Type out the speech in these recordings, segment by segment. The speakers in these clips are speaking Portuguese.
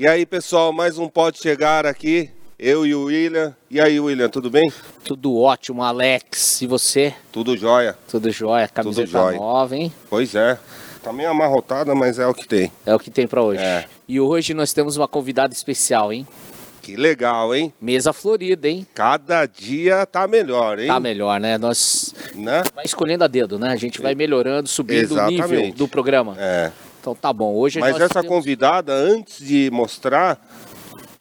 E aí, pessoal, mais um Pode Chegar aqui. Eu e o William. E aí, William, tudo bem? Tudo ótimo, Alex. E você? Tudo jóia. Tudo jóia. Camiseta Tudo jóia. nova, hein? Pois é. Tá meio amarrotada, mas é o que tem. É o que tem pra hoje. É. E hoje nós temos uma convidada especial, hein? Que legal, hein? Mesa florida, hein? Cada dia tá melhor, hein? Tá melhor, né? Nós Né? vai escolhendo a dedo, né? A gente vai melhorando, subindo o nível Exatamente. do programa. É. Então tá bom. Hoje Mas essa temos... convidada, antes de mostrar,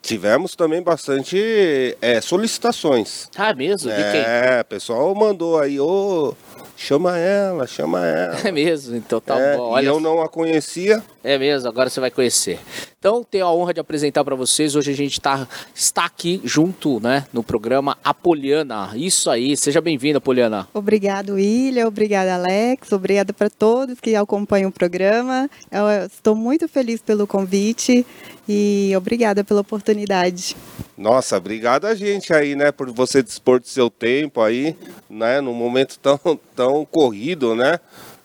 tivemos também bastante é, solicitações. Ah, mesmo? De quem? É, o pessoal mandou aí, ô, chama ela, chama ela. É mesmo, então tá É, bom. e Olha, eu não a conhecia. É mesmo, agora você vai conhecer. Então, tenho a honra de apresentar para vocês. Hoje a gente tá, está aqui junto, né, no programa Apoliana. Isso aí, seja bem-vinda, Apoliana. Obrigado, William. Obrigada, Alex. Obrigada para todos que acompanham o programa. Eu estou muito feliz pelo convite e obrigada pela oportunidade. Nossa, obrigado a gente aí, né, por você dispor do seu tempo aí, né, num momento tão, tão corrido, né,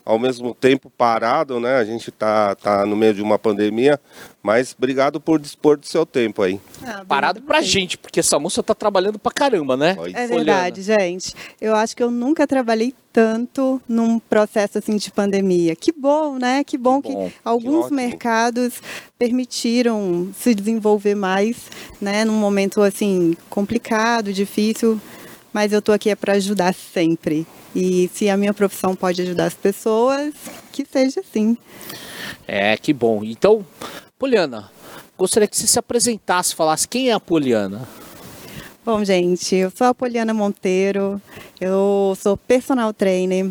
ao mesmo tempo parado, né, a gente tá, tá no meio de uma pandemia, mas obrigado por dispor do seu tempo aí. Ah, Parado pra vocês. gente, porque essa moça tá trabalhando pra caramba, né? É verdade, gente. Eu acho que eu nunca trabalhei tanto num processo assim de pandemia. Que bom, né? Que bom Que que, bom, que alguns ótimo. mercados permitiram se desenvolver mais, né? Num momento assim complicado, difícil. Mas eu tô aqui é para ajudar sempre. E se a minha profissão pode ajudar as pessoas, que seja assim. É, que bom. Então, Poliana, gostaria que você se apresentasse, falasse quem é a Poliana. Bom, gente, eu sou a Poliana Monteiro, eu sou personal trainer,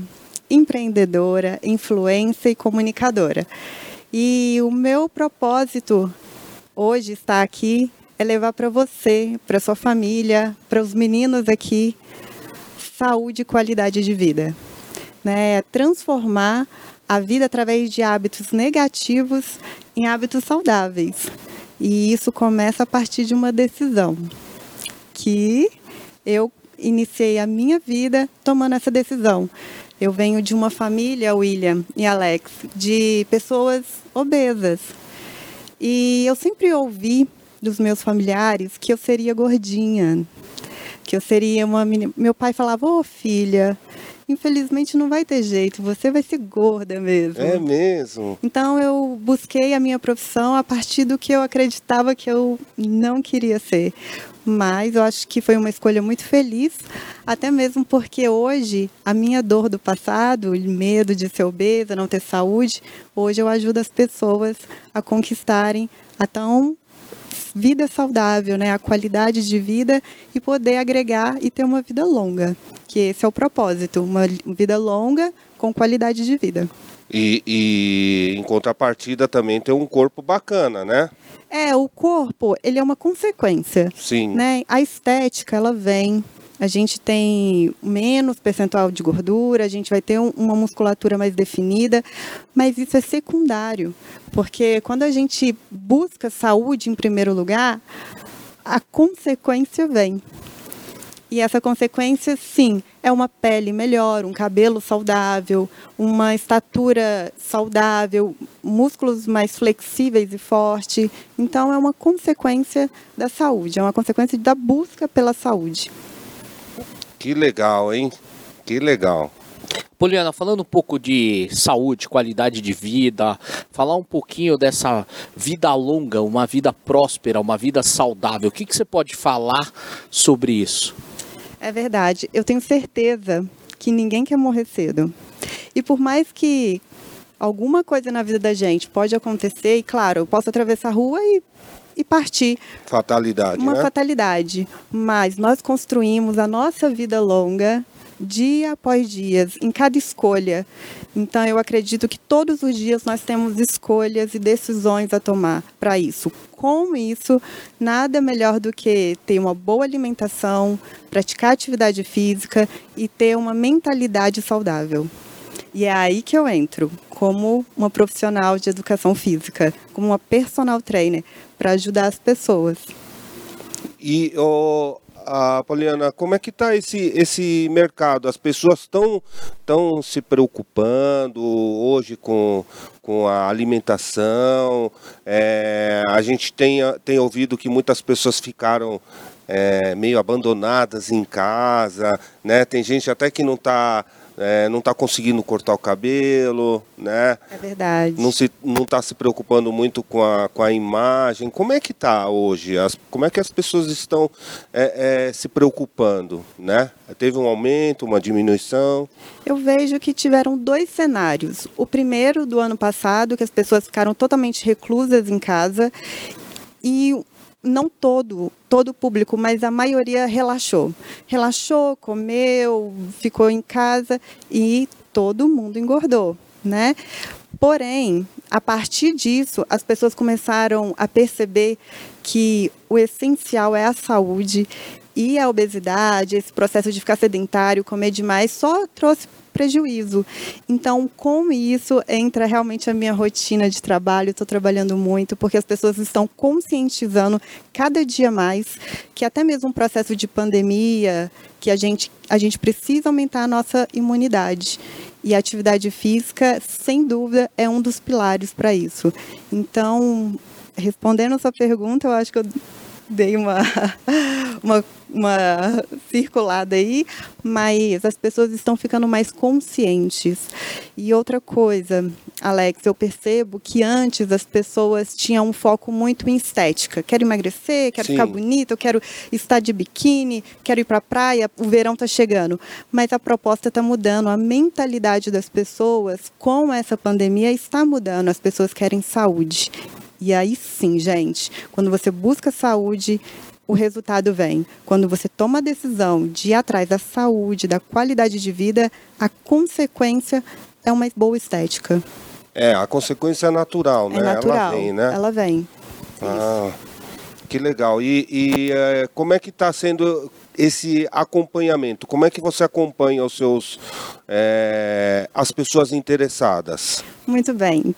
empreendedora, influencer e comunicadora. E o meu propósito hoje estar aqui é levar para você, para sua família, para os meninos aqui, saúde e qualidade de vida. Né? É transformar a vida através de hábitos negativos em hábitos saudáveis. E isso começa a partir de uma decisão que eu iniciei a minha vida tomando essa decisão. Eu venho de uma família, William e Alex, de pessoas obesas. E eu sempre ouvi dos meus familiares que eu seria gordinha, que eu seria uma menina. Meu pai falava: Ô filha, infelizmente não vai ter jeito, você vai ser gorda mesmo. É mesmo. Então eu busquei a minha profissão a partir do que eu acreditava que eu não queria ser. Mas eu acho que foi uma escolha muito feliz, até mesmo porque hoje a minha dor do passado, o medo de ser obesa, não ter saúde, hoje eu ajudo as pessoas a conquistarem a tão vida saudável, né, a qualidade de vida e poder agregar e ter uma vida longa, que esse é o propósito, uma vida longa com qualidade de vida. E, e em contrapartida também tem um corpo bacana, né? É, o corpo, ele é uma consequência, Sim. né? A estética, ela vem. A gente tem menos percentual de gordura, a gente vai ter um- uma musculatura mais definida, mas isso é secundário, porque quando a gente busca saúde em primeiro lugar, a consequência vem. E essa consequência, sim, é uma pele melhor, um cabelo saudável, uma estatura saudável, músculos mais flexíveis e fortes. Então, é uma consequência da saúde, é uma consequência da busca pela saúde. Que legal, hein? Que legal. Poliana, falando um pouco de saúde, qualidade de vida, falar um pouquinho dessa vida longa, uma vida próspera, uma vida saudável. O que, que você pode falar sobre isso? É verdade. Eu tenho certeza que ninguém quer morrer cedo. E por mais que alguma coisa na vida da gente pode acontecer, e claro, eu posso atravessar a rua e, e partir, Fatalidade, uma né? fatalidade. Mas nós construímos a nossa vida longa dia após dia, em cada escolha. Então eu acredito que todos os dias nós temos escolhas e decisões a tomar para isso. Com isso, nada melhor do que ter uma boa alimentação, praticar atividade física e ter uma mentalidade saudável. E é aí que eu entro, como uma profissional de educação física, como uma personal trainer, para ajudar as pessoas. E ô, a Poliana, como é que está esse, esse mercado? As pessoas estão tão se preocupando hoje com, com a alimentação. É, a gente tem, tem ouvido que muitas pessoas ficaram é, meio abandonadas em casa, né? Tem gente até que não está é, não está conseguindo cortar o cabelo, né? É verdade. Não se não está se preocupando muito com a, com a imagem. Como é que está hoje? As, como é que as pessoas estão é, é, se preocupando, né? Teve um aumento, uma diminuição? Eu vejo que tiveram dois cenários. O primeiro do ano passado, que as pessoas ficaram totalmente reclusas em casa e não todo, todo o público, mas a maioria relaxou. Relaxou, comeu, ficou em casa e todo mundo engordou, né? Porém, a partir disso, as pessoas começaram a perceber que o essencial é a saúde e a obesidade, esse processo de ficar sedentário, comer demais, só trouxe prejuízo. Então, com isso, entra realmente a minha rotina de trabalho. Estou trabalhando muito, porque as pessoas estão conscientizando cada dia mais que até mesmo um processo de pandemia, que a gente, a gente precisa aumentar a nossa imunidade. E a atividade física, sem dúvida, é um dos pilares para isso. Então, respondendo a sua pergunta, eu acho que eu dei uma, uma, uma circulada aí, mas as pessoas estão ficando mais conscientes. E outra coisa, Alex, eu percebo que antes as pessoas tinham um foco muito em estética. Quero emagrecer, quero Sim. ficar bonita, eu quero estar de biquíni, quero ir para a praia, o verão está chegando. Mas a proposta está mudando, a mentalidade das pessoas com essa pandemia está mudando. As pessoas querem saúde. E aí sim, gente, quando você busca saúde, o resultado vem. Quando você toma a decisão de ir atrás da saúde, da qualidade de vida, a consequência é uma boa estética. É, a consequência é natural, é né? Natural, ela vem, né? Ela vem. Ah, que legal. E, e é, como é que está sendo esse acompanhamento? Como é que você acompanha os seus é, as pessoas interessadas? Muito bem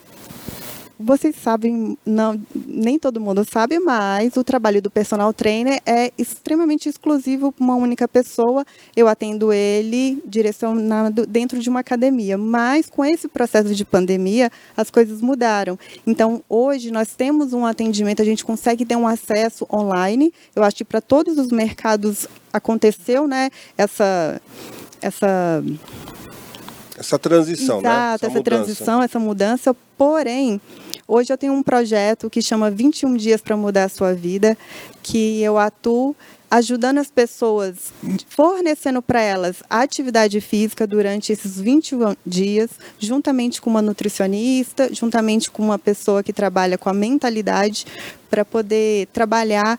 vocês sabem, não, nem todo mundo sabe, mas o trabalho do personal trainer é extremamente exclusivo para uma única pessoa. Eu atendo ele direcionado dentro de uma academia, mas com esse processo de pandemia, as coisas mudaram. Então, hoje nós temos um atendimento, a gente consegue ter um acesso online. Eu acho que para todos os mercados aconteceu, né, essa essa essa transição, Exato, né? Essa, essa transição, essa mudança. Porém, Hoje eu tenho um projeto que chama 21 Dias para Mudar a Sua Vida, que eu atuo ajudando as pessoas, fornecendo para elas atividade física durante esses 21 dias, juntamente com uma nutricionista, juntamente com uma pessoa que trabalha com a mentalidade, para poder trabalhar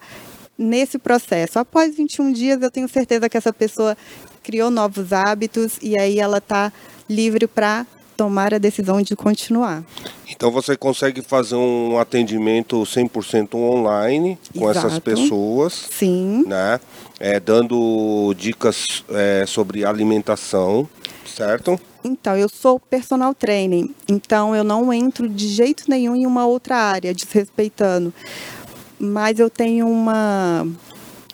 nesse processo. Após 21 dias, eu tenho certeza que essa pessoa criou novos hábitos e aí ela está livre para tomar a decisão de continuar. Então você consegue fazer um atendimento 100% online com Exato. essas pessoas. Sim. Né? É, dando dicas é, sobre alimentação, certo? Então, eu sou personal trainer, então eu não entro de jeito nenhum em uma outra área, desrespeitando. Mas eu tenho uma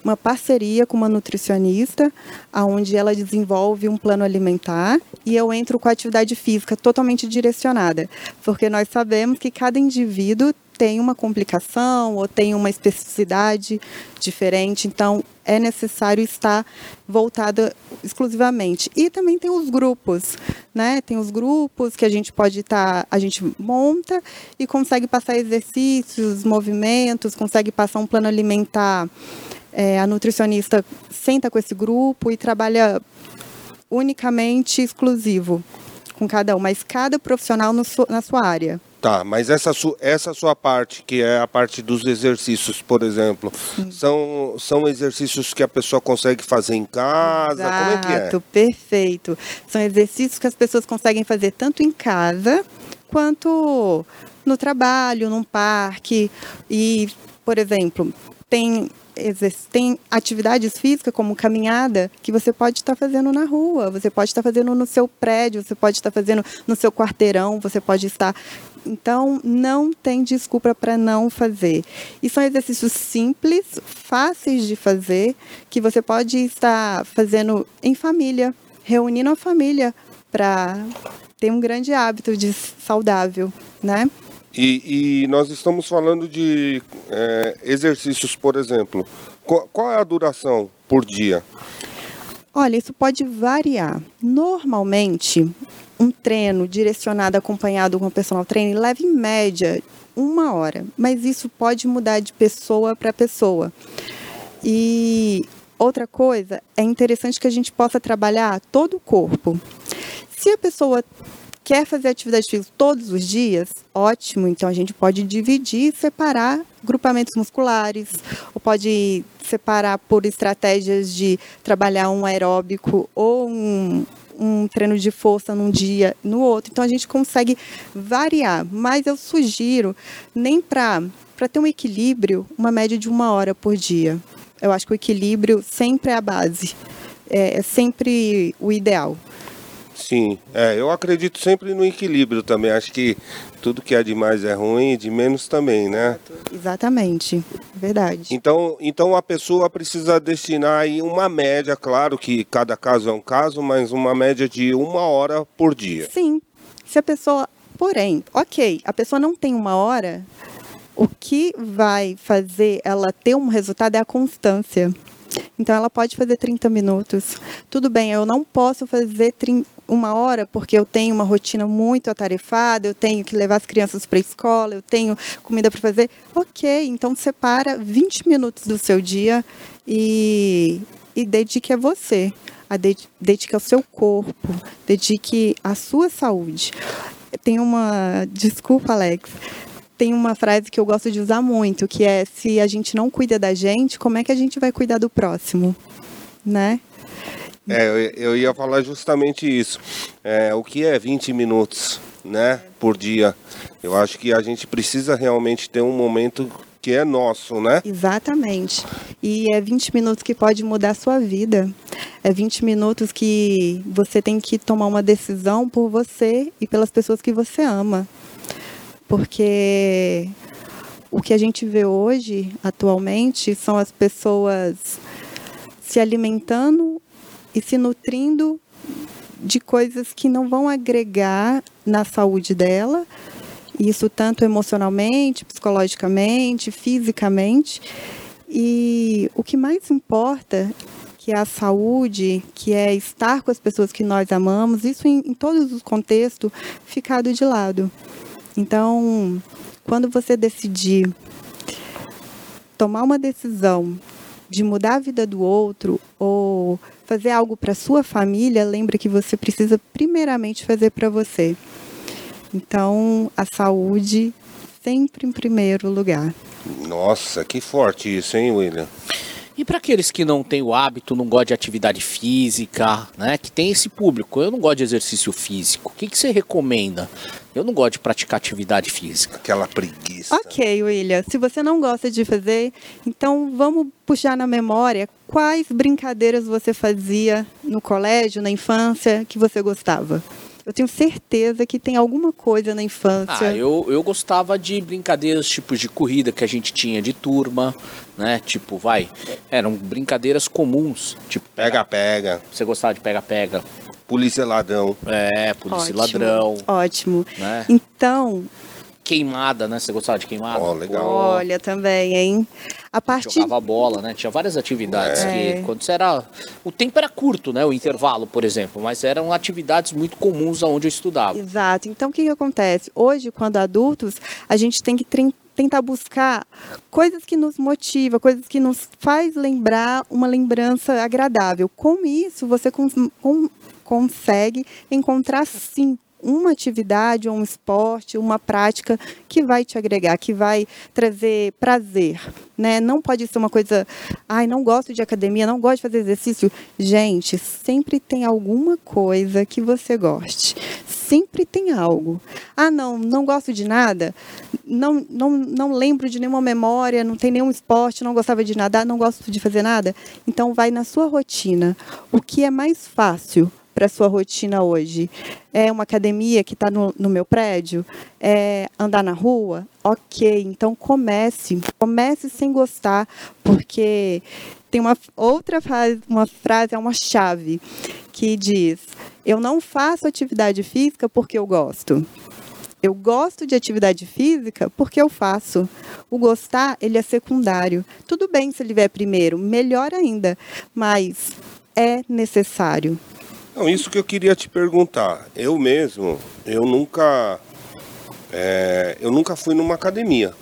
uma parceria com uma nutricionista, onde ela desenvolve um plano alimentar e eu entro com a atividade física totalmente direcionada, porque nós sabemos que cada indivíduo tem uma complicação ou tem uma especificidade diferente, então é necessário estar voltada exclusivamente. E também tem os grupos, né? Tem os grupos que a gente pode estar, tá, a gente monta e consegue passar exercícios, movimentos, consegue passar um plano alimentar é, a nutricionista senta com esse grupo e trabalha unicamente exclusivo com cada um, mas cada profissional su na sua área. Tá, mas essa, su essa sua parte, que é a parte dos exercícios, por exemplo, são, são exercícios que a pessoa consegue fazer em casa? Exato, Como é que é? perfeito. São exercícios que as pessoas conseguem fazer tanto em casa quanto no trabalho, num parque. E, por exemplo, tem tem atividades físicas como caminhada que você pode estar fazendo na rua, você pode estar fazendo no seu prédio, você pode estar fazendo no seu quarteirão, você pode estar Então, não tem desculpa para não fazer. E são exercícios simples, fáceis de fazer, que você pode estar fazendo em família, reunindo a família para ter um grande hábito de saudável, né? E, e nós estamos falando de é, exercícios, por exemplo. Qual, qual é a duração por dia? Olha, isso pode variar. Normalmente, um treino direcionado, acompanhado com o personal trainer, leva em média uma hora, mas isso pode mudar de pessoa para pessoa. E outra coisa, é interessante que a gente possa trabalhar todo o corpo. Se a pessoa quer fazer atividade física todos os dias, ótimo. Então a gente pode dividir, separar grupamentos musculares, ou pode separar por estratégias de trabalhar um aeróbico ou um, um treino de força num dia, no outro. Então a gente consegue variar, mas eu sugiro nem para para ter um equilíbrio, uma média de uma hora por dia. Eu acho que o equilíbrio sempre é a base, é, é sempre o ideal. Sim, é, eu acredito sempre no equilíbrio também. Acho que tudo que é de mais é ruim, de menos também, né? Exatamente, verdade. Então, então a pessoa precisa destinar aí uma média, claro que cada caso é um caso, mas uma média de uma hora por dia. Sim, se a pessoa, porém, ok, a pessoa não tem uma hora, o que vai fazer ela ter um resultado é a constância. Então ela pode fazer 30 minutos. Tudo bem, eu não posso fazer uma hora porque eu tenho uma rotina muito atarefada, eu tenho que levar as crianças para a escola, eu tenho comida para fazer. Ok, então separa 20 minutos do seu dia e, e dedique a você. A dedique ao seu corpo, dedique à sua saúde. Tem uma. Desculpa, Alex tem uma frase que eu gosto de usar muito, que é se a gente não cuida da gente, como é que a gente vai cuidar do próximo, né? É, eu, ia falar justamente isso. É, o que é 20 minutos, né, por dia? Eu acho que a gente precisa realmente ter um momento que é nosso, né? Exatamente. E é 20 minutos que pode mudar a sua vida. É 20 minutos que você tem que tomar uma decisão por você e pelas pessoas que você ama porque o que a gente vê hoje, atualmente, são as pessoas se alimentando e se nutrindo de coisas que não vão agregar na saúde dela, isso tanto emocionalmente, psicologicamente, fisicamente. E o que mais importa, que é a saúde, que é estar com as pessoas que nós amamos, isso em, em todos os contextos, ficado de lado. Então, quando você decidir tomar uma decisão de mudar a vida do outro ou fazer algo para sua família, lembre que você precisa primeiramente fazer para você. Então, a saúde sempre em primeiro lugar. Nossa, que forte isso, hein, William? E para aqueles que não têm o hábito, não gostam de atividade física, né? Que tem esse público, eu não gosto de exercício físico. O que, que você recomenda? Eu não gosto de praticar atividade física. Aquela preguiça. Ok, William. Se você não gosta de fazer, então vamos puxar na memória quais brincadeiras você fazia no colégio, na infância, que você gostava. Eu tenho certeza que tem alguma coisa na infância. Ah, eu, eu gostava de brincadeiras tipos de corrida que a gente tinha de turma, né? Tipo, vai, eram brincadeiras comuns, tipo pega-pega. Você gostava de pega-pega? Polícia ladrão. É, polícia Ótimo. ladrão. Ótimo. Né? Então, queimada, né? Você gostava de queimada? Oh, legal. Olha, também, hein? A parte Jogava bola, né? Tinha várias atividades é. que quando você era... O tempo era curto, né? O intervalo, por exemplo. Mas eram atividades muito comuns aonde eu estudava. Exato. Então, o que, que acontece? Hoje, quando adultos, a gente tem que tentar buscar coisas que nos motivam, coisas que nos faz lembrar uma lembrança agradável. Com isso, você com, com, consegue encontrar, sim, uma atividade um esporte, uma prática que vai te agregar, que vai trazer prazer, né? Não pode ser uma coisa, ai, não gosto de academia, não gosto de fazer exercício. Gente, sempre tem alguma coisa que você goste. Sempre tem algo. Ah, não, não gosto de nada. Não, não, não lembro de nenhuma memória, não tem nenhum esporte, não gostava de nadar, não gosto de fazer nada. Então vai na sua rotina. O que é mais fácil para sua rotina hoje? É uma academia que está no, no meu prédio? É andar na rua? Ok, então comece. Comece sem gostar, porque tem uma outra frase, uma frase, é uma chave, que diz: Eu não faço atividade física porque eu gosto. Eu gosto de atividade física porque eu faço. O gostar, ele é secundário. Tudo bem se ele vier primeiro, melhor ainda, mas é necessário. Não, isso que eu queria te perguntar. Eu mesmo, eu nunca, é, eu nunca fui numa academia.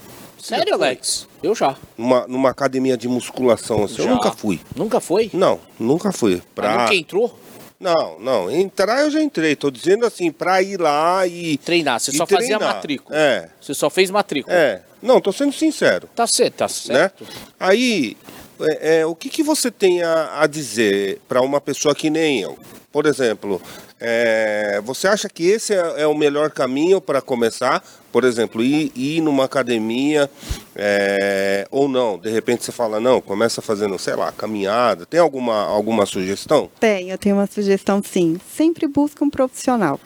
Sério, Alex? Eu já. Numa, numa academia de musculação assim. Eu Já. nunca fui. Nunca foi? Não, nunca fui. Pra... Nunca entrou? Não, não. Entrar eu já entrei. Tô dizendo assim, pra ir lá e. Treinar. Você e só fazia treinar. matrícula. É, Você só fez matrícula. é. Não, tô sendo sincero. Tá certo, tá né? certo. Aí, é, é, o que, que você tem a, a dizer para uma pessoa que nem eu? Por exemplo, é, você acha que esse é, é o melhor caminho para começar? Por exemplo, ir, ir numa academia é, ou não? De repente você fala, não, começa fazendo, sei lá, caminhada. Tem alguma, alguma sugestão? Tem, eu tenho uma sugestão sim. Sempre busque um profissional.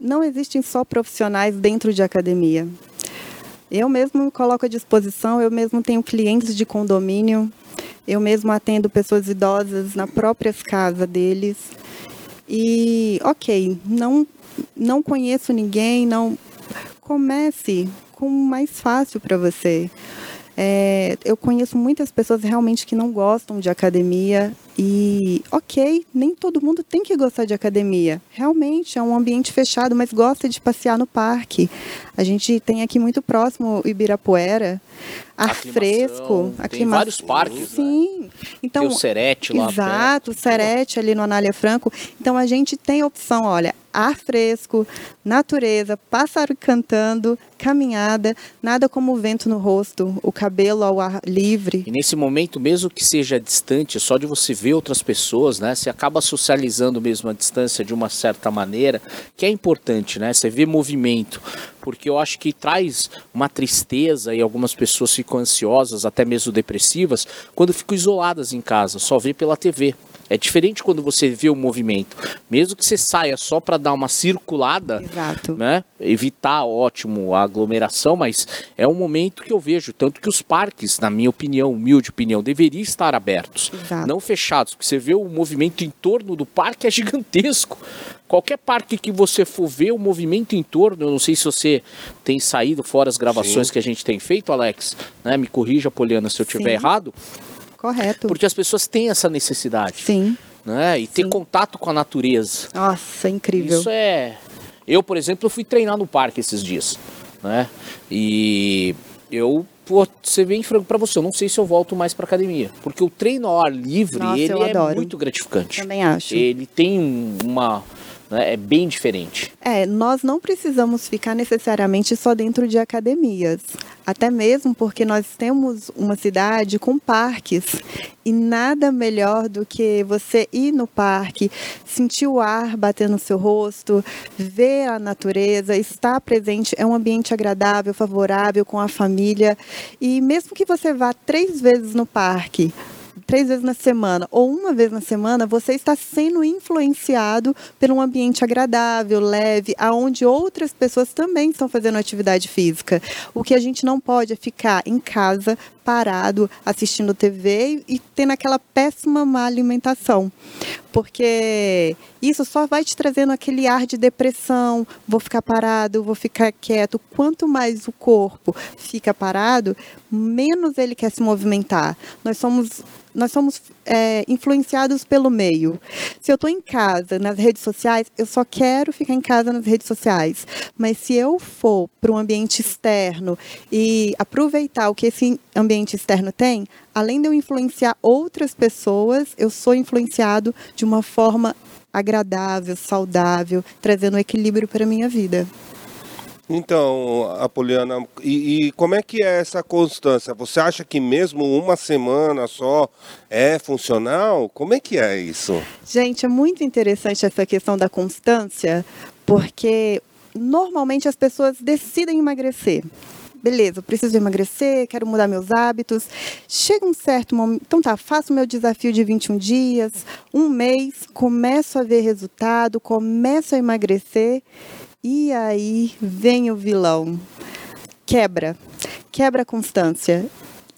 Não existem só profissionais dentro de academia. Eu mesmo me coloco à disposição, eu mesmo tenho clientes de condomínio, eu mesmo atendo pessoas idosas na própria casa deles. E, ok, não, não conheço ninguém, não. Comece com o mais fácil para você. É, eu conheço muitas pessoas realmente que não gostam de academia e, ok, nem todo mundo tem que gostar de academia. Realmente é um ambiente fechado, mas gosta de passear no parque. A gente tem aqui muito próximo o Ibirapuera, ar Aclimação, fresco, Tem aclima- vários parques, né? Sim. Então, Tem o Serete lá Exato, o Serete ali no Anália Franco. Então a gente tem a opção, olha, ar fresco, natureza, pássaro cantando, caminhada, nada como o vento no rosto, o cabelo ao ar livre. E nesse momento, mesmo que seja distante, só de você ver outras pessoas, né? Você acaba socializando mesmo a distância de uma certa maneira, que é importante, né? Você vê movimento. Porque eu acho que traz uma tristeza e algumas pessoas ficam ansiosas, até mesmo depressivas, quando ficam isoladas em casa, só vê pela TV. É diferente quando você vê o movimento. Mesmo que você saia só para dar uma circulada, Exato. né? Evitar, ótimo, a aglomeração, mas é um momento que eu vejo, tanto que os parques, na minha opinião, humilde opinião, deveriam estar abertos, Exato. não fechados, porque você vê o movimento em torno do parque é gigantesco. Qualquer parque que você for ver, o movimento em torno, eu não sei se você tem saído fora as gravações que a gente tem feito, Alex, né? Me corrija, Poliana, se eu estiver Sim. errado, Correto. porque as pessoas têm essa necessidade, Sim. né? E ter Sim. contato com a natureza. Nossa, incrível. Isso é. Eu, por exemplo, fui treinar no parque esses dias, né? E eu, pô, ser bem franco pra você, eu não sei se eu volto mais pra academia, porque o treino ao ar livre, Nossa, ele é adoro. muito gratificante. Também acho. Ele tem um- uma, né, é bem diferente. É, nós não precisamos ficar necessariamente só dentro de academias. Até mesmo porque nós temos uma cidade com parques. E nada melhor do que você ir no parque, sentir o ar bater no seu rosto, ver a natureza, estar presente. É um ambiente agradável, favorável com a família. E mesmo que você vá três vezes no parque, três vezes na semana ou uma vez na semana, você está sendo influenciado por um ambiente agradável, leve, aonde outras pessoas também estão fazendo atividade física. O que a gente não pode é ficar em casa parado assistindo TV e tendo aquela péssima má alimentação. Porque isso só vai te trazendo aquele ar de depressão, vou ficar parado, vou ficar quieto. Quanto mais o corpo fica parado, menos ele quer se movimentar. Nós somos nós somos é, influenciados pelo meio. Se eu estou em casa, nas redes sociais, eu só quero ficar em casa nas redes sociais. Mas se eu for para um ambiente externo e aproveitar o que esse ambiente externo tem, além de eu influenciar outras pessoas, eu sou influenciado de uma forma agradável, saudável, trazendo equilíbrio para a minha vida. Então, Apoliana, e, e como é que é essa constância? Você acha que mesmo uma semana só é funcional? Como é que é isso? Gente, é muito interessante essa questão da constância, porque normalmente as pessoas decidem emagrecer. beleza, preciso emagrecer, quero mudar meus hábitos. Chega um certo momento, então tá, faço meu desafio de 21 dias, um mês, começo a ver resultado, começo a emagrecer e aí vem o vilão. Quebra, quebra a constância.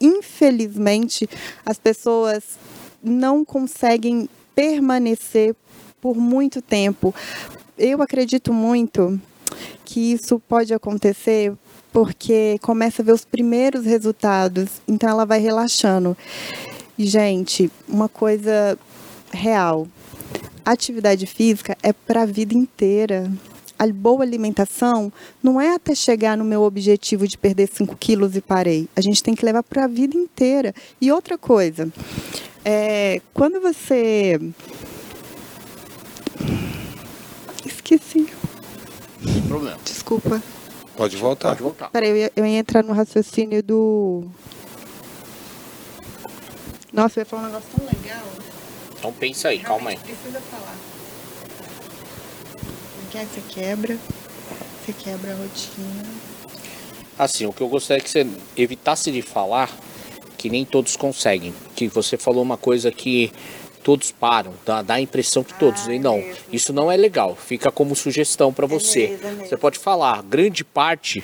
Infelizmente, as pessoas não conseguem permanecer por muito tempo. Eu acredito muito que isso pode acontecer porque começa a ver os primeiros resultados, então ela vai relaxando. Gente, uma coisa real. Atividade física é para a vida inteira. A boa alimentação não é até chegar no meu objetivo de perder 5 quilos e parei. A gente tem que levar para a vida inteira. E outra coisa, é, quando você. Esqueci. Sem problema. Desculpa. Pode voltar. Pode voltar. Peraí, eu ia, eu ia entrar no raciocínio do. Nossa, eu ia falar um negócio tão legal. Então pensa aí, calma aí. Realmente Precisa falar. Aí você quebra. Você quebra a rotina. Assim, o que eu gostaria que você evitasse de falar, que nem todos conseguem. Que você falou uma coisa que todos param, dá, dá a impressão que todos. Ah, e não, é mesmo. isso não é legal. Fica como sugestão para você. mesmo, é mesmo. Você pode falar, grande parte,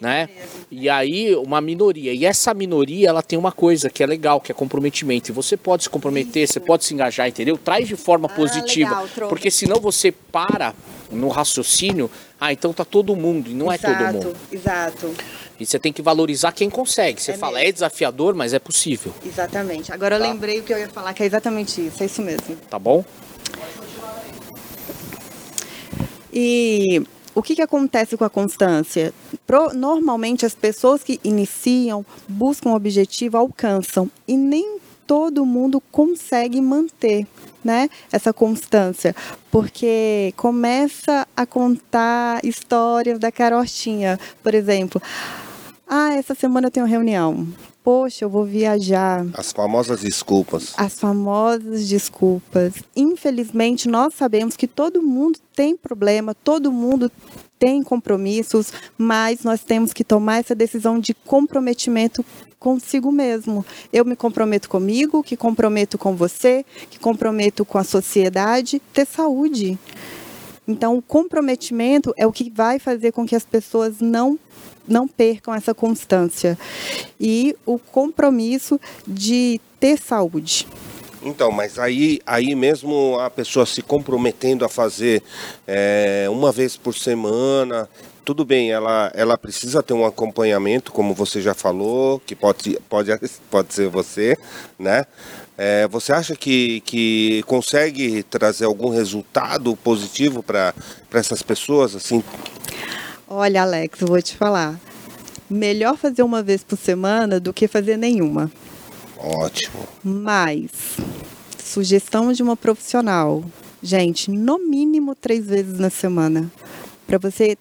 né? E aí uma minoria. E essa minoria, ela tem uma coisa que é legal, que é comprometimento. E você pode se comprometer, você pode se engajar, entendeu? Traz de forma Ah, positiva, legal, porque senão você para no raciocínio. Ah, então tá todo mundo. E não é todo mundo. Exato, E você tem que valorizar quem consegue. Você É fala, mesmo. é desafiador, mas é possível, exatamente. Agora eu Tá. lembrei o que eu ia falar, que é exatamente isso, é isso mesmo. tá bom? E o que, que acontece com a constância? Pro- normalmente as pessoas que iniciam, buscam um objetivo, alcançam. E nem todo mundo consegue manter né, essa constância. Porque começa a contar histórias da carochinha. Por exemplo, ah, essa semana eu tenho reunião. Poxa, eu vou viajar. As famosas desculpas. As famosas desculpas. Infelizmente, nós sabemos que todo mundo tem problema, todo mundo tem compromissos, mas nós temos que tomar essa decisão de comprometimento consigo mesmo. Eu me comprometo comigo, que comprometo com você, que comprometo com a sociedade, ter saúde. Então, o comprometimento é o que vai fazer com que as pessoas não não percam essa constância e o compromisso de ter saúde. Então, mas aí, aí mesmo a pessoa se comprometendo a fazer é, uma vez por semana, tudo bem, ela, ela precisa ter um acompanhamento, como você já falou, que pode, pode, pode ser você, né? É, você acha que, que consegue trazer algum resultado positivo para essas pessoas, assim? Olha, Alex, vou te falar. Melhor fazer uma vez por semana do que fazer nenhuma. Ótimo. Mas, sugestão de uma profissional. Gente, no mínimo três vezes na semana. Para você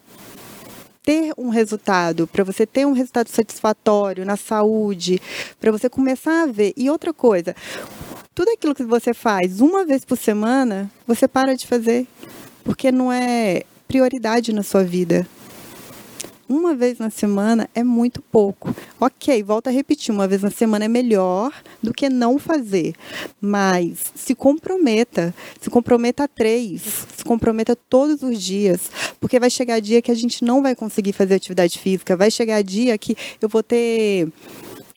ter um resultado, para você ter um resultado satisfatório na saúde, para você começar a ver. E outra coisa, tudo aquilo que você faz uma vez por semana, você para de fazer, porque não é prioridade na sua vida. Uma vez na semana é muito pouco. Ok, volta a repetir, uma vez na semana é melhor do que não fazer. Mas se comprometa, se comprometa a três, se comprometa todos os dias, porque vai chegar dia que a gente não vai conseguir fazer atividade física, vai chegar dia que eu vou ter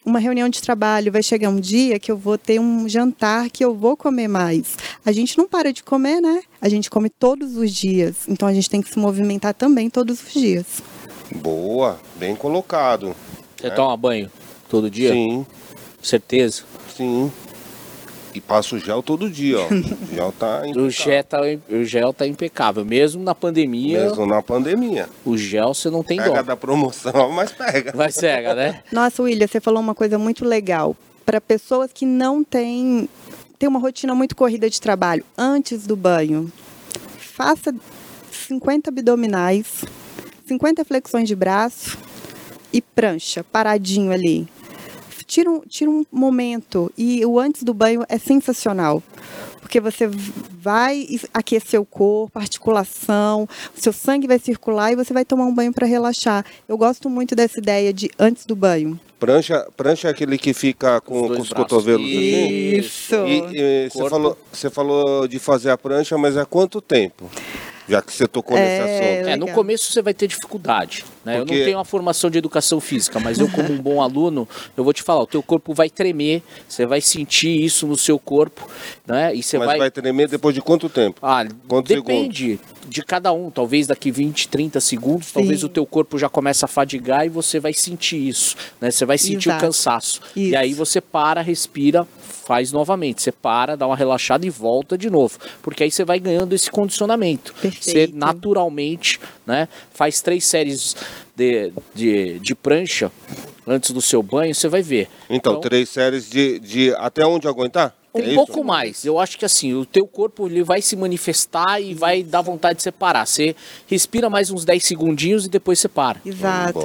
uma reunião de trabalho, vai chegar um dia que eu vou ter um jantar que eu vou comer mais. A gente não para de comer, né? A gente come todos os dias, então a gente tem que se movimentar também todos os dias. Boa, bem colocado. Você toma banho todo dia? Sim, Certeza? sim. E passa o gel todo dia, ó. O gel tá O impecável. gel, tá, o gel tá impecável. Mesmo na pandemia, Mesmo na pandemia. o gel você não tem Pega dó. da promoção, mas pega. Vai cega, né? Nossa, William, você falou uma coisa muito legal. Para pessoas que não têm, têm uma rotina muito corrida de trabalho, antes do banho, faça 50 abdominais, 50 flexões de braço e prancha, paradinho ali. tira um, tira um momento. E o antes do banho é sensacional porque você vai aquecer o corpo, articulação, o seu sangue vai circular e você vai tomar um banho para relaxar. Eu gosto muito dessa ideia de antes do banho. Prancha, prancha é aquele que fica com os, com os cotovelos assim? Isso. E, e você, falou, você falou de fazer a prancha, mas há quanto tempo? Já que você tocou é, nesse assunto. É, no começo você vai ter dificuldade. Né? Porque... Eu não tenho uma formação de educação física, mas eu, como um bom aluno, eu vou te falar, o teu corpo vai tremer, você vai sentir isso no seu corpo, né? E você mas vai... vai tremer depois de quanto tempo? Ah, quanto depende segundos? de cada um. Talvez daqui 20, 30 segundos, Sim. talvez o teu corpo já comece a fadigar e você vai sentir isso, né? Você vai sentir Exato. o cansaço. Isso. E aí você para, respira, faz novamente. Você para, dá uma relaxada e volta de novo. Porque aí você vai ganhando esse condicionamento. Perfeito. Você naturalmente né, faz três séries de, de, de prancha antes do seu banho, você vai ver. Então, então três séries de, de até onde aguentar? Um é pouco mais. Eu acho que assim, o teu corpo ele vai se manifestar e vai dar vontade de separar. Você respira mais uns 10 segundinhos e depois você para. Exato,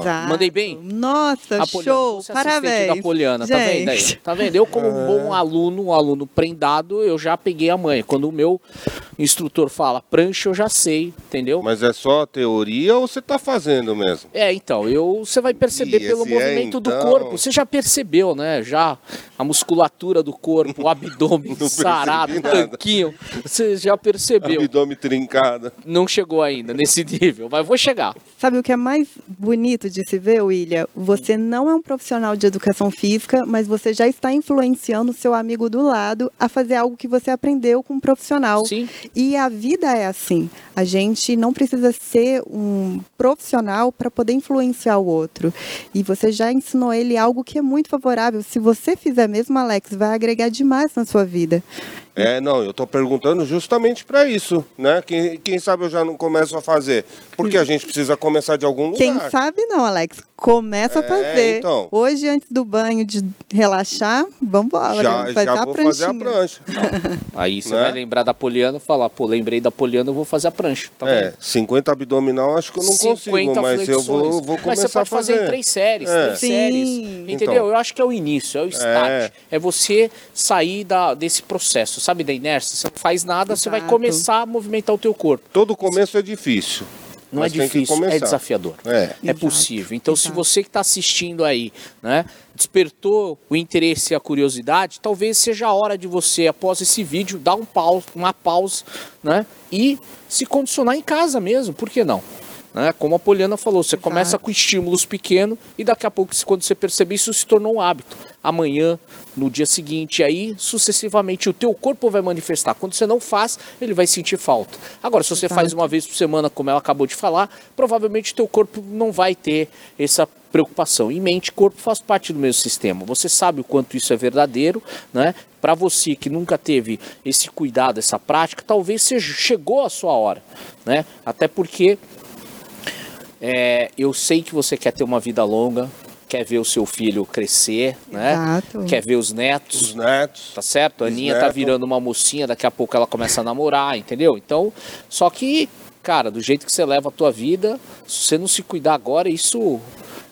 exato. Mandei bem? Nossa, Apoliana, show, parabéns. da Poliana, tá vendo aí? Tá vendo? Eu como um bom aluno, um aluno prendado, eu já peguei a manha. Quando o meu instrutor fala prancha, eu já sei, entendeu? Mas é só teoria ou você tá fazendo mesmo? É, então, eu você vai perceber e pelo é, movimento é, então... do corpo. Você já percebeu, né? Já a musculatura do corpo o abdômen sarado, tanquinho. Você já percebeu. Abdômen trincado. Não chegou ainda nesse nível, mas vou chegar. Sabe o que é mais bonito de se ver, William? Você não é um profissional de educação física, mas você já está influenciando o seu amigo do lado a fazer algo que você aprendeu com um profissional. Sim. E a vida é assim. A gente não precisa ser um profissional para poder influenciar o outro. E você já ensinou ele algo que é muito favorável. Se você fizer mesmo, Alex, vai agregar demais na sua vida. É, não, eu estou perguntando justamente para isso, né? Quem, quem sabe eu já não começo a fazer. Porque a gente precisa começar de algum lugar. Quem sabe não, Alex. Começa é, a fazer. Então. Hoje, antes do banho, de relaxar, vamos embora. Já, fazer já vou fazer a prancha. Aí você né? vai lembrar da Poliana e falar, pô, lembrei da Poliana, eu vou fazer a prancha. Tá é, 50 abdominal acho que eu não consigo, mas flexões. eu vou, vou começar mas você pode a fazer. fazer em três séries, é. três Sim. séries. Entendeu? Então. Eu acho que é o início, é o start. É, é você sair da, desse processo, sabe, da inércia? Você não faz nada, Exato. você vai começar a movimentar o teu corpo. Todo começo é difícil. Não é difícil, é desafiador. É, é possível. Então, Exato. se você que está assistindo aí, né, despertou o interesse e a curiosidade, talvez seja a hora de você, após esse vídeo, dar um pause, uma pausa, né, e se condicionar em casa mesmo. Por que não? Né? Como a Poliana falou, você Exato. começa com estímulos pequenos e daqui a pouco, quando você perceber, isso se tornou um hábito. Amanhã, no dia seguinte, aí sucessivamente o teu corpo vai manifestar. Quando você não faz, ele vai sentir falta. Agora, se você Exato. faz uma vez por semana, como ela acabou de falar, provavelmente o teu corpo não vai ter essa preocupação. E mente e corpo faz parte do mesmo sistema. Você sabe o quanto isso é verdadeiro, né? Para você que nunca teve esse cuidado, essa prática, talvez seja, chegou a sua hora, né? Até porque é, eu sei que você quer ter uma vida longa, quer ver o seu filho crescer, né? Exato. Quer ver os netos. Os netos. Tá certo? A Aninha tá virando uma mocinha, daqui a pouco ela começa a namorar, entendeu? Então, só que, cara, do jeito que você leva a tua vida, se você não se cuidar agora, isso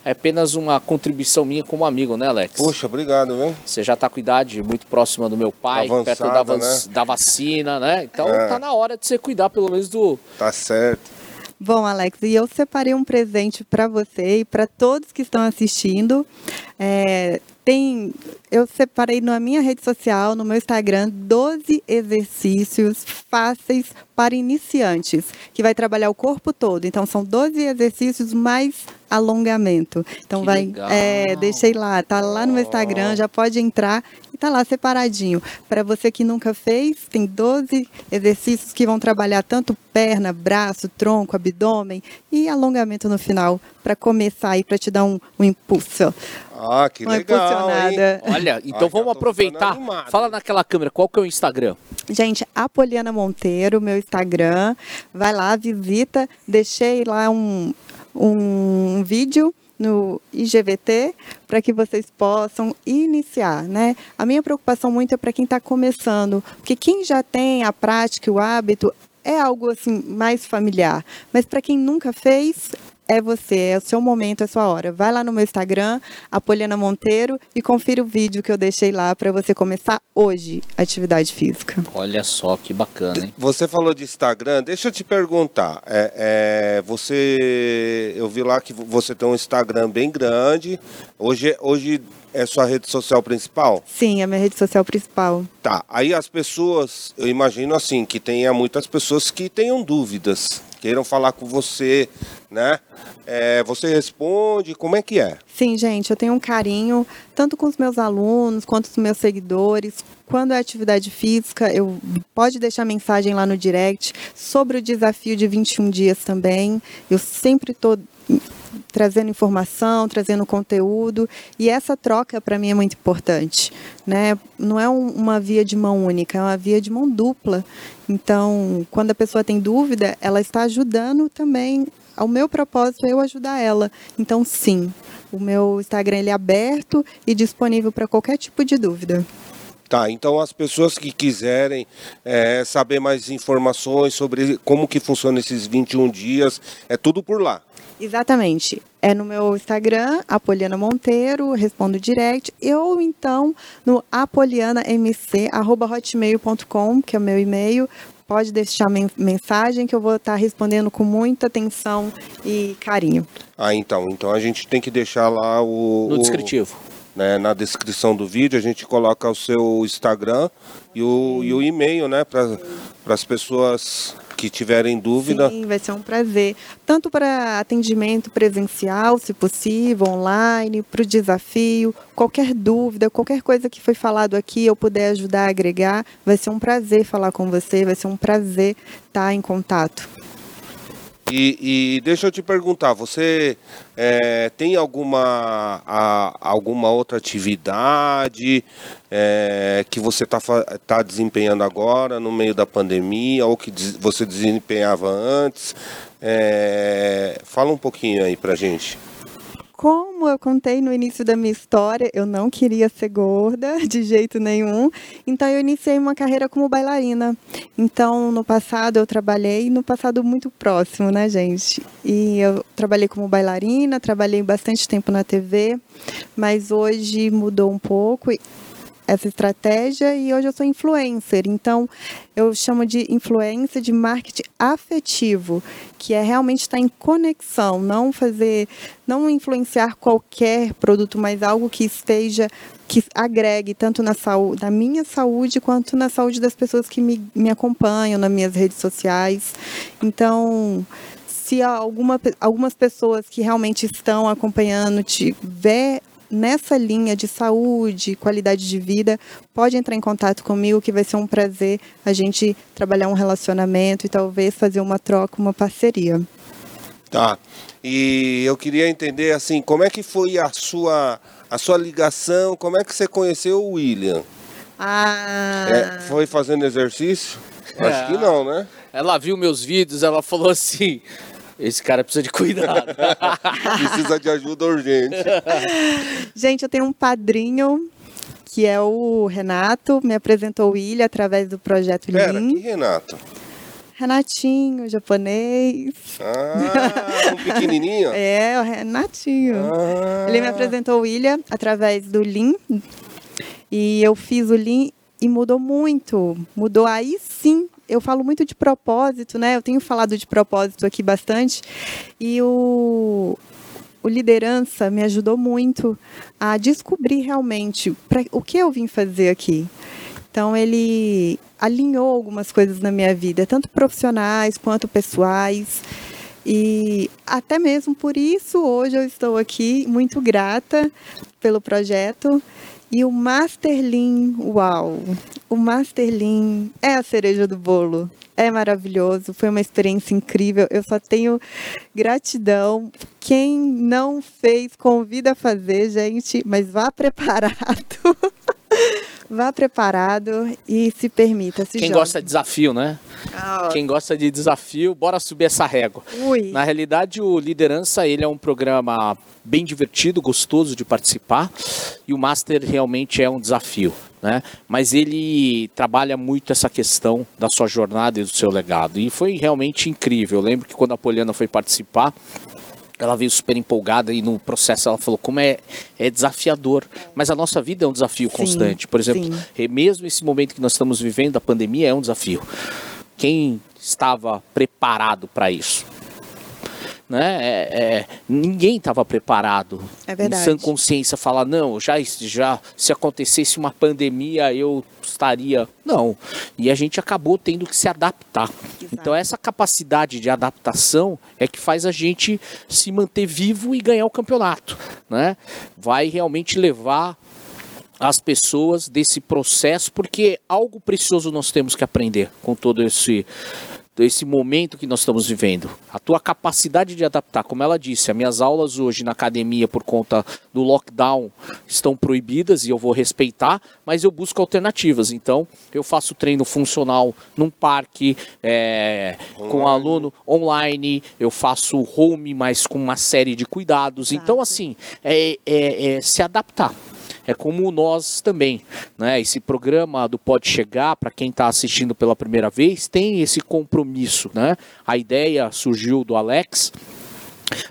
é apenas uma contribuição minha como amigo, né, Alex? Poxa, obrigado, viu? Você já tá com idade muito próxima do meu pai, Avançada, perto da, vac... né? da, vacina, né? Então é. tá na hora de você cuidar pelo menos do. Tá certo. Bom, Alex, e eu separei um presente para você e para todos que estão assistindo. É, tem, eu separei na minha rede social, no meu Instagram, 12 exercícios fáceis para iniciantes, que vai trabalhar o corpo todo. Então, são 12 exercícios mais alongamento. Então, que vai, é, deixei lá, tá lá no meu Instagram, já pode entrar e tá lá separadinho. Para você que nunca fez, tem 12 exercícios que vão trabalhar tanto perna, braço, tronco, abdômen e alongamento no final, para começar aí, para te dar um, um impulso. Ah, que Uma legal, hein? Olha, então vamos aproveitar. Fala naquela câmera, qual que é o Instagram? Gente, Apoliana Monteiro, meu Instagram. Vai lá, visita. Deixei lá um, um vídeo no IGVT para que vocês possam iniciar, né? A minha preocupação muito é para quem está começando, porque quem já tem a prática, o hábito, é algo assim mais familiar. Mas para quem nunca fez, é você, é o seu momento, é a sua hora. Vai lá no meu Instagram, Apoliana Monteiro, e confira o vídeo que eu deixei lá para você começar hoje a atividade física. Olha só que bacana, hein? Você falou de Instagram, deixa eu te perguntar. É, é, você, eu vi lá que você tem um Instagram bem grande. Hoje, hoje é sua rede social principal? Sim, é minha rede social principal. Tá. Aí as pessoas, eu imagino assim, que tenha muitas pessoas que tenham dúvidas, queiram falar com você, né? É, você responde, como é que é? Sim, gente, eu tenho um carinho tanto com os meus alunos quanto com os meus seguidores. Quando é atividade física, eu pode deixar mensagem lá no direct sobre o desafio de 21 dias também. Eu sempre estou trazendo informação, trazendo conteúdo, e essa troca para mim é muito importante, né? Não é um, uma via de mão única, é uma via de mão dupla. Então, quando a pessoa tem dúvida, ela está ajudando também ao meu propósito eu ajudar ela. Então, sim, o meu Instagram ele é aberto e disponível para qualquer tipo de dúvida. Tá, então as pessoas que quiserem é, saber mais informações sobre como que funciona esses 21 dias, é tudo por lá. Exatamente. É no meu Instagram, Apoliana Monteiro, respondo direct, ou então no apolianamc.hotmail.com, que é o meu e-mail. Pode deixar mensagem que eu vou estar respondendo com muita atenção e carinho. Ah, então. Então a gente tem que deixar lá o. No descritivo. O, né, na descrição do vídeo, a gente coloca o seu Instagram e o, e o e-mail, né? Para as pessoas que tiverem dúvida. Sim, vai ser um prazer. Tanto para atendimento presencial, se possível, online, para o desafio, qualquer dúvida, qualquer coisa que foi falado aqui, eu puder ajudar a agregar, vai ser um prazer falar com você, vai ser um prazer estar em contato. E, e, deixa eu te perguntar, você é, tem alguma, a, alguma outra atividade é, que você está tá desempenhando agora no meio da pandemia ou que você desempenhava antes? É, fala um pouquinho aí pra gente. Como eu contei no início da minha história, eu não queria ser gorda de jeito nenhum, então eu iniciei uma carreira como bailarina. Então, no passado eu trabalhei, no passado muito próximo, né, gente? E eu trabalhei como bailarina, trabalhei bastante tempo na TV, mas hoje mudou um pouco essa estratégia e hoje eu sou influencer. Então, eu chamo de influência de marketing afetivo, que é realmente estar em conexão, não fazer, não influenciar qualquer produto, mas algo que esteja que agregue tanto na saúde, na minha saúde quanto na saúde das pessoas que me, me acompanham nas minhas redes sociais. Então, se alguma, algumas pessoas que realmente estão acompanhando tiver nessa linha de saúde, qualidade de vida, pode entrar em contato comigo que vai ser um prazer a gente trabalhar um relacionamento e talvez fazer uma troca, uma parceria. Tá. E eu queria entender assim, como é que foi a sua a sua ligação, como é que você conheceu o William? Ah. É, foi fazendo exercício? É. Acho que não, né? Ela viu meus vídeos, ela falou assim: esse cara precisa de cuidado. precisa de ajuda urgente. Gente, eu tenho um padrinho que é o Renato, me apresentou o Ilha através do projeto Pera, que Renato? Renatinho, japonês. Ah, um pequenininho? é, o Renatinho. Ah. Ele me apresentou o Ilha através do Lean. E eu fiz o Lean e mudou muito. Mudou aí sim eu falo muito de propósito, né? Eu tenho falado de propósito aqui bastante. E o, o liderança me ajudou muito a descobrir realmente pra, o que eu vim fazer aqui. Então ele alinhou algumas coisas na minha vida, tanto profissionais quanto pessoais. E até mesmo por isso hoje eu estou aqui muito grata pelo projeto e o Masterlin, uau! O Masterlin é a cereja do bolo. É maravilhoso, foi uma experiência incrível. Eu só tenho gratidão. Quem não fez, convida a fazer, gente, mas vá preparado. Vá preparado e se permita. Se Quem jogue. gosta de desafio, né? Ah, Quem gosta de desafio, bora subir essa régua. Ui. Na realidade, o Liderança ele é um programa bem divertido, gostoso de participar, e o Master realmente é um desafio. Né? Mas ele trabalha muito essa questão da sua jornada e do seu legado. E foi realmente incrível. Eu lembro que quando a Poliana foi participar, ela veio super empolgada e no processo ela falou como é, é desafiador. Mas a nossa vida é um desafio Sim, constante. Por exemplo, sim. mesmo esse momento que nós estamos vivendo, a pandemia é um desafio. Quem estava preparado para isso? Né? É- é, ninguém estava preparado. É verdade. Em sã consciência falar, não, já, já se acontecesse uma pandemia eu estaria. Não. E a gente acabou tendo que se adaptar. Então essa capacidade de adaptação é que faz a gente se manter vivo e ganhar o campeonato. Né? Vai realmente levar as pessoas desse processo, porque algo precioso nós temos que aprender com todo esse esse momento que nós estamos vivendo. A tua capacidade de adaptar, como ela disse, as minhas aulas hoje na academia por conta do lockdown estão proibidas e eu vou respeitar, mas eu busco alternativas. Então, eu faço treino funcional num parque, é, com aluno online, eu faço home, mas com uma série de cuidados. Então, assim, é- é- é se adaptar. É como nós também, né? Esse programa do Pode Chegar, para quem está assistindo pela primeira vez, tem esse compromisso, né? A ideia surgiu do Alex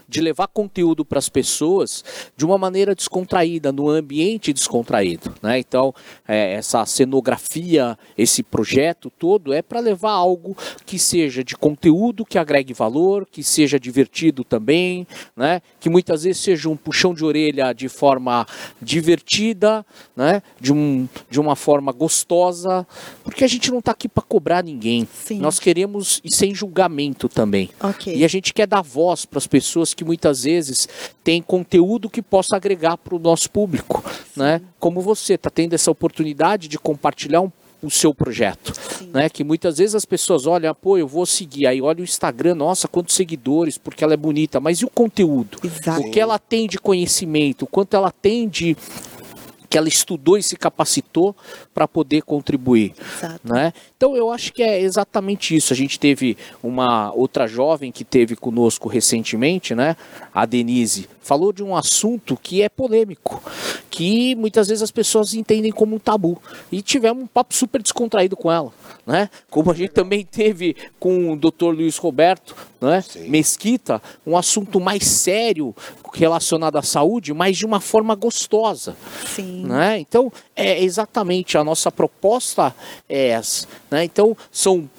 de levar conteúdo para as pessoas de uma maneira descontraída, no ambiente descontraído, né? Então, é, essa cenografia, esse projeto todo é para levar algo que seja de conteúdo, que agregue valor, que seja divertido também, né? Que muitas vezes seja um puxão de orelha de forma divertida, né? De, um, de uma forma gostosa, porque a gente não está aqui para cobrar ninguém. Sim. Nós queremos e sem julgamento também. Ok. E a gente quer dar voz para as pessoas que muitas vezes têm conteúdo que possa agregar para o nosso público, né? Como você está tendo essa oportunidade de compartilhar um- o seu projeto, né? Que muitas vezes as pessoas olham, pô, eu vou seguir, aí olha o Instagram, nossa, quantos seguidores, porque ela é bonita, mas e o conteúdo? Exato. O que ela tem de conhecimento, o quanto ela tem de que ela estudou e se capacitou para poder contribuir Exato. né? Então eu acho que é exatamente isso. A gente teve uma outra jovem que teve conosco recentemente, né? A Denise falou de um assunto que é polêmico, que muitas vezes as pessoas entendem como um tabu. E tivemos um papo super descontraído com ela, né? Como a gente também teve com o Dr. Luiz Roberto, né? Sim. Mesquita, um assunto mais sério relacionado à saúde, mas de uma forma gostosa Sim. né? Então, é exatamente a nossa proposta é essa, né? Então, são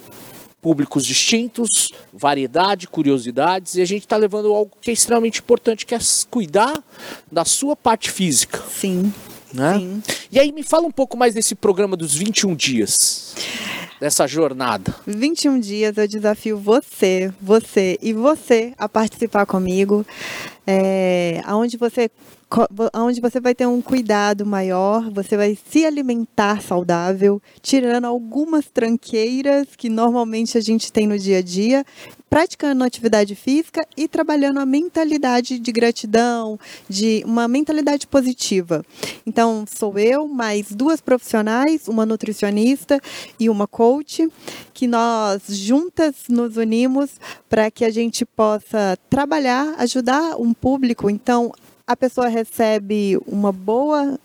públicos distintos, variedade, curiosidades, e a gente está levando algo que é extremamente importante, que é cuidar da sua parte física, Sim. né? Sim. E aí, me fala um pouco mais desse programa dos 21 dias, dessa jornada. 21 dias eu desafio você, você e você a participar comigo, é, aonde você aonde você vai ter um cuidado maior, você vai se alimentar saudável, tirando algumas tranqueiras que normalmente a gente tem no dia a dia, praticando atividade física e trabalhando a mentalidade de gratidão, de uma mentalidade positiva. Então, sou eu, mais duas profissionais, uma nutricionista e uma coach, que nós juntas nos unimos para que a gente possa trabalhar, ajudar um público. Então, a pessoa recebe uma boa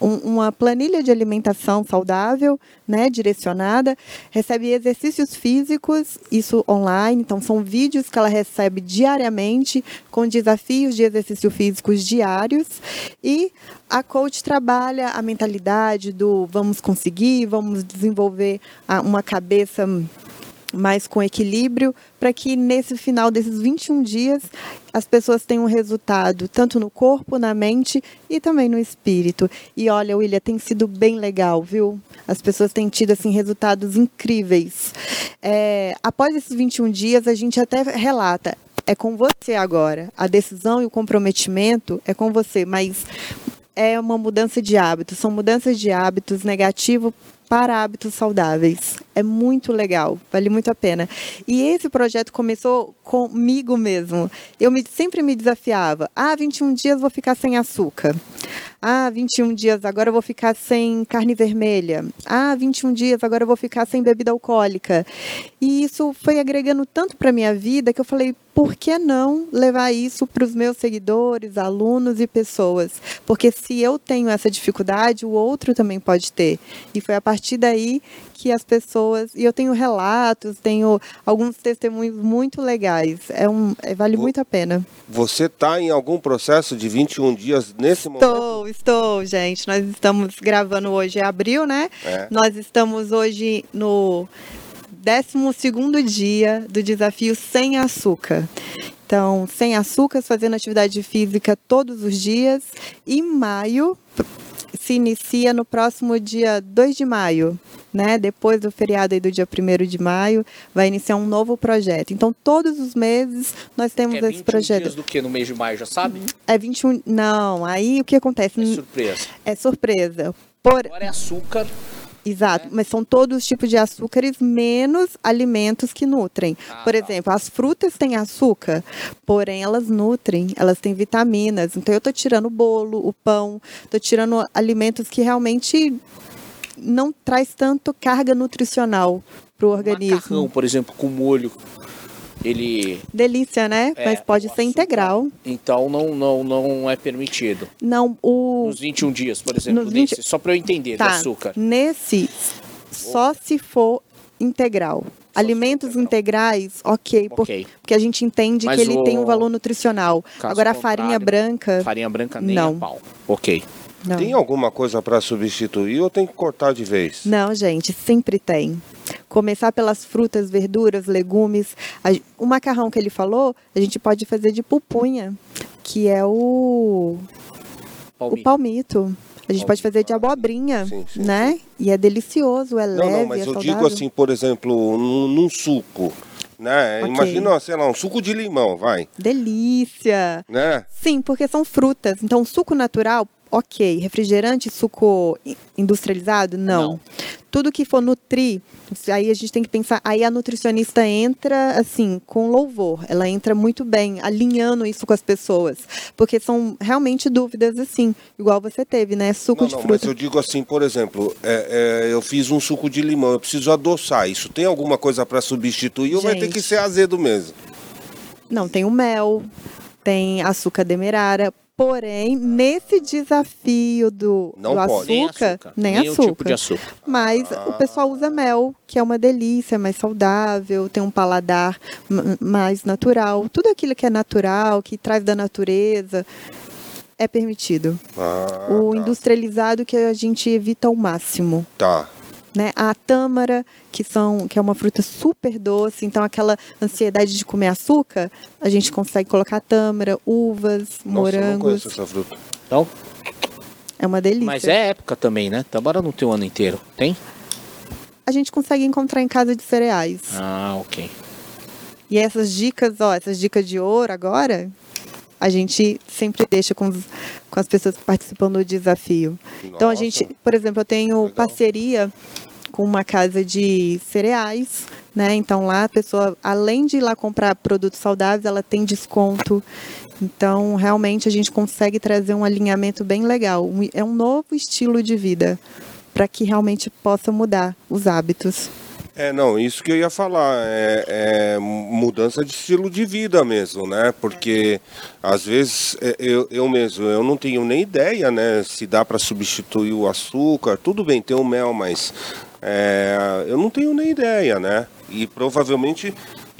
um- uma planilha de alimentação saudável, né, direcionada, recebe exercícios físicos, isso online, então são vídeos que ela recebe diariamente com desafios de exercício físicos diários e a coach trabalha a mentalidade do vamos conseguir, vamos desenvolver uma cabeça mais com equilíbrio, para que nesse final desses 21 dias as pessoas tenham resultado tanto no corpo, na mente e também no espírito. E olha, William, tem sido bem legal, viu? As pessoas têm tido assim resultados incríveis. É, após esses 21 dias, a gente até relata. É com você agora. A decisão e o comprometimento é com você, mas é uma mudança de hábitos. São mudanças de hábitos negativos para hábitos saudáveis. É muito legal, vale muito a pena. E esse projeto começou comigo mesmo. Eu me, sempre me desafiava. Ah, 21 dias vou ficar sem açúcar. Ah, 21 dias agora eu vou ficar sem carne vermelha. Ah, 21 dias agora eu vou ficar sem bebida alcoólica. E isso foi agregando tanto para minha vida que eu falei, por que não levar isso para os meus seguidores, alunos e pessoas? Porque se eu tenho essa dificuldade, o outro também pode ter. E foi a partir partir daí que as pessoas. E eu tenho relatos, tenho alguns testemunhos muito legais. É um, é, vale muito a pena. Você está em algum processo de 21 dias nesse estou, momento? Estou, estou, gente. Nós estamos gravando hoje em abril, né? É. Nós estamos hoje no 12 dia do desafio sem açúcar. Então, sem açúcar, fazendo atividade física todos os dias. E maio se inicia no próximo dia 2 de maio. Né? Depois do feriado aí do dia 1 de maio, vai iniciar um novo projeto. Então, todos os meses nós temos é esse projeto. dias do que no mês de maio, já sabe? É 21. Não, aí o que acontece? É surpresa. É surpresa. Por... Agora é açúcar. Exato, mas são todos os tipos de açúcares, menos alimentos que nutrem. Ah, Por tá. exemplo, as frutas têm açúcar, porém elas nutrem, elas têm vitaminas. Então eu estou tirando o bolo, o pão, estou tirando alimentos que realmente não traz tanto carga nutricional para o organismo. Macarrão, por exemplo, com molho. Ele. Delícia, né? É, mas pode ser açúcar. integral. Então não, não, não é permitido. Não, o Nos 21 dias, por exemplo, Nos 20 nesse, só para eu entender, de Tá. açúcar. Nesse, só se for integral. Alimentos integral. integrais, ok, por- Ok. porque a gente entende Mas que ele o- tem um valor nutricional. Caso Agora a farinha branca, Farinha branca nem Não. a pau. Ok. não. Tem alguma coisa para substituir ou tem que cortar de vez? Não, gente, sempre tem. Começar pelas frutas, verduras, legumes. O macarrão que ele falou, a gente pode fazer de pupunha, que é o, Palmito. o palmito. A gente pode fazer de abobrinha, Sim, sim, né? E é delicioso, é Não, leve, não, mas é eu saudável. digo assim, por exemplo, num, num suco, né? Ok. Imagina, sei lá, um suco de limão, vai, Delícia! né? Sim, porque são frutas. Então, suco natural, ok. Refrigerante, suco industrializado, não. Não. Tudo que for nutrir, aí a gente tem que pensar. Aí a nutricionista entra, assim, com louvor. Ela entra muito bem, alinhando isso com as pessoas. Porque são realmente dúvidas, assim, igual você teve, né? Suco Não, de não, mas fruta. eu digo assim, por exemplo, é, é, eu fiz um suco de limão, eu preciso adoçar. Isso tem alguma coisa para substituir ou vai ter Gente. que ser azedo mesmo? Não, tem o mel, tem açúcar demerara. Porém, nesse desafio do, Não do pode. Nem açúcar, açúcar. nem açúcar. tipo de açúcar. Mas o pessoal usa mel, que é uma delícia, mais saudável, tem um paladar mais natural. Tudo aquilo que é natural, que traz da natureza, é permitido. Ah, o tá. industrializado que a gente evita ao máximo. Tá. Né? A tâmara, que, são, que é uma fruta super doce, então aquela ansiedade de comer açúcar, a gente consegue colocar tâmara, uvas, Nossa, eu não morangos. conheço essa fruta. Então, É uma delícia. mas é época também, né? Tambara não tem o ano inteiro. Tem? A gente consegue encontrar em casa de cereais. Ah, ok. E essas dicas, ó, essas dicas de ouro agora, a gente sempre deixa com, com as pessoas que participam do desafio. Então a Nossa. gente, por exemplo, eu tenho Legal. parceria com uma casa de cereais, né? Então lá a pessoa, além de ir lá comprar produtos saudáveis, ela tem desconto. Então, realmente a gente consegue trazer um alinhamento bem legal. É um novo estilo de vida para que realmente possa mudar os hábitos. É, não, isso que eu ia falar, é, é mudança de estilo de vida mesmo, né? Porque às vezes é, eu, eu mesmo, eu não tenho nem ideia, né? Se dá para substituir o açúcar, tudo bem, tem o mel, mas é, eu não tenho nem ideia, né? E provavelmente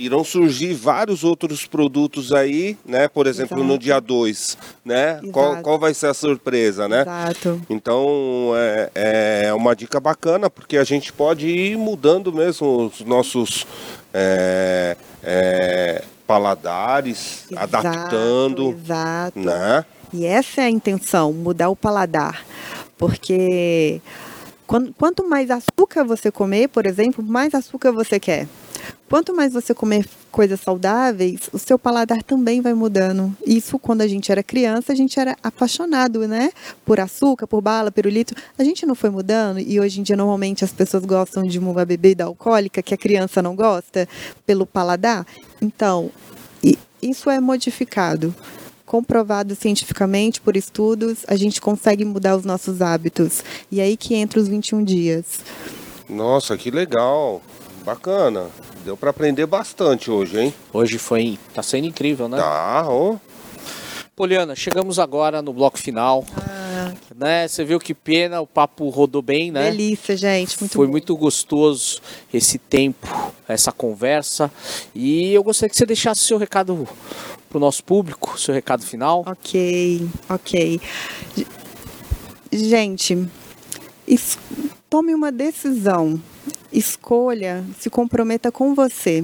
irão surgir vários outros produtos aí, né? Por exemplo, no Exato. dia 2, né? Qual, Exato. qual vai ser a surpresa, né? Exato. Então é, é uma dica bacana porque a gente pode ir mudando mesmo os nossos é, é, paladares, adaptando, Exato. né? E essa é a intenção, mudar o paladar. Porque quanto mais açúcar você comer, por exemplo, mais açúcar você quer. Quanto mais você comer coisas saudáveis, o seu paladar também vai mudando. Isso quando a gente era criança, a gente era apaixonado, né? Por açúcar, por bala, pirulito. A gente não foi mudando e hoje em dia normalmente as pessoas gostam de uma bebida alcoólica que a criança não gosta pelo paladar. Então, isso é modificado. Comprovado cientificamente por estudos, a gente consegue mudar os nossos hábitos. E aí que entra os 21 dias. Nossa, que legal, bacana. Deu para aprender bastante hoje, hein? Hoje foi. Tá sendo incrível, né? Tá, ó. Poliana, chegamos agora no bloco final. Ah, né? Você viu que pena, o papo rodou bem, né? Delícia, gente. Muito Foi bom. muito gostoso esse tempo, essa conversa. E eu gostaria que você deixasse seu recado para o nosso público, seu recado final. Ok, ok. Gente, es- tome uma decisão. Escolha, se comprometa com você.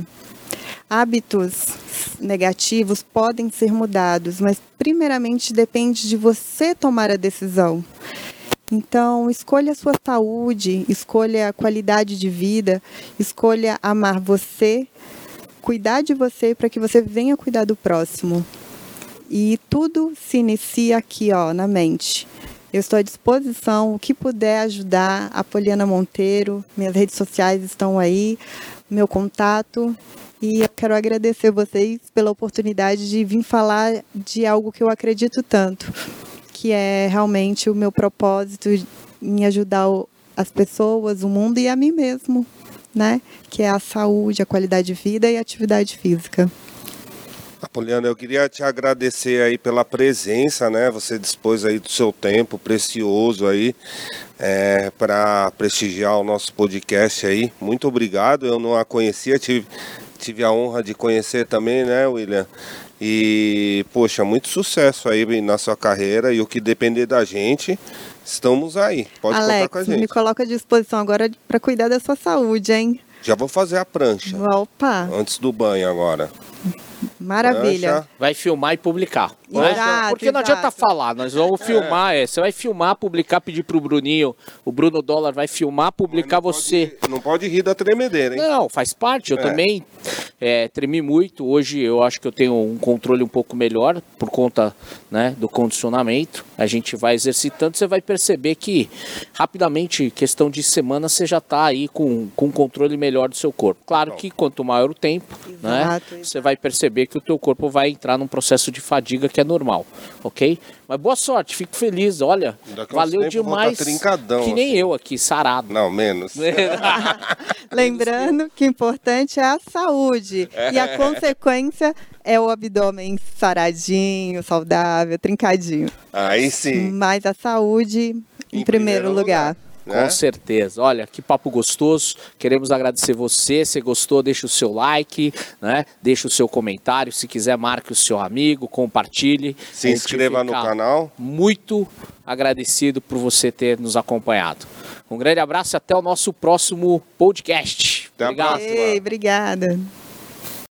Hábitos negativos podem ser mudados, mas primeiramente depende de você tomar a decisão. Então, escolha a sua saúde, escolha a qualidade de vida, escolha amar você, cuidar de você para que você venha cuidar do próximo. E tudo se inicia aqui, ó, na mente. Eu estou à disposição, o que puder ajudar, a Poliana Monteiro, minhas redes sociais estão aí, meu contato. E eu quero agradecer vocês pela oportunidade de vir falar de algo que eu acredito tanto, que é realmente o meu propósito em ajudar as pessoas, o mundo e a mim mesmo, né? Que é a saúde, a qualidade de vida e a atividade física. Apoliana, eu queria te agradecer aí pela presença, né? Você dispôs aí do seu tempo precioso aí para prestigiar o nosso podcast aí. Muito obrigado. Eu não a conhecia, tive, tive a honra de conhecer também, né, William? E, poxa, muito sucesso aí na sua carreira e o que depender da gente, estamos aí. Pode Alex, contar com a gente. me coloca à disposição agora para cuidar da sua saúde, hein? Já vou fazer a prancha Opa, antes do banho agora. Maravilha. Prancha. Vai filmar e publicar. Exato, Porque não adianta exato. falar, nós vamos filmar, é, você vai filmar, publicar, pedir pro Bruninho, o Bruno Dólar vai filmar, publicar Não você. pode- não pode rir da tremedeira, hein? Não, faz parte. Eu É. também é, tremi muito. Hoje eu acho que eu tenho um controle um pouco melhor por conta né, do condicionamento. A gente vai exercitando, você vai perceber que rapidamente, questão de semana, você já está aí com, com um controle melhor do seu corpo. Claro que quanto maior o tempo, né, Exato, você vai perceber que o teu corpo vai entrar num processo de fadiga que é normal, ok? Mas boa sorte, fico feliz. Olha, Daqui valeu tá demais. trincadão, que nem assim. eu aqui, sarado. Não, menos. Lembrando que o importante é a saúde e a consequência é o abdômen saradinho, saudável, trincadinho. Aí sim. Mas a saúde em, primeiro, lugar. Né? Com certeza. Olha, que papo gostoso. Queremos agradecer você. Se gostou, deixa o seu like, né? Deixa o seu comentário. Se quiser, marque o seu amigo, compartilhe. Se A inscreva no canal. Muito agradecido por você ter nos acompanhado. Um grande abraço e até o nosso próximo podcast. Até a Obrigado. próxima. Ei, obrigada.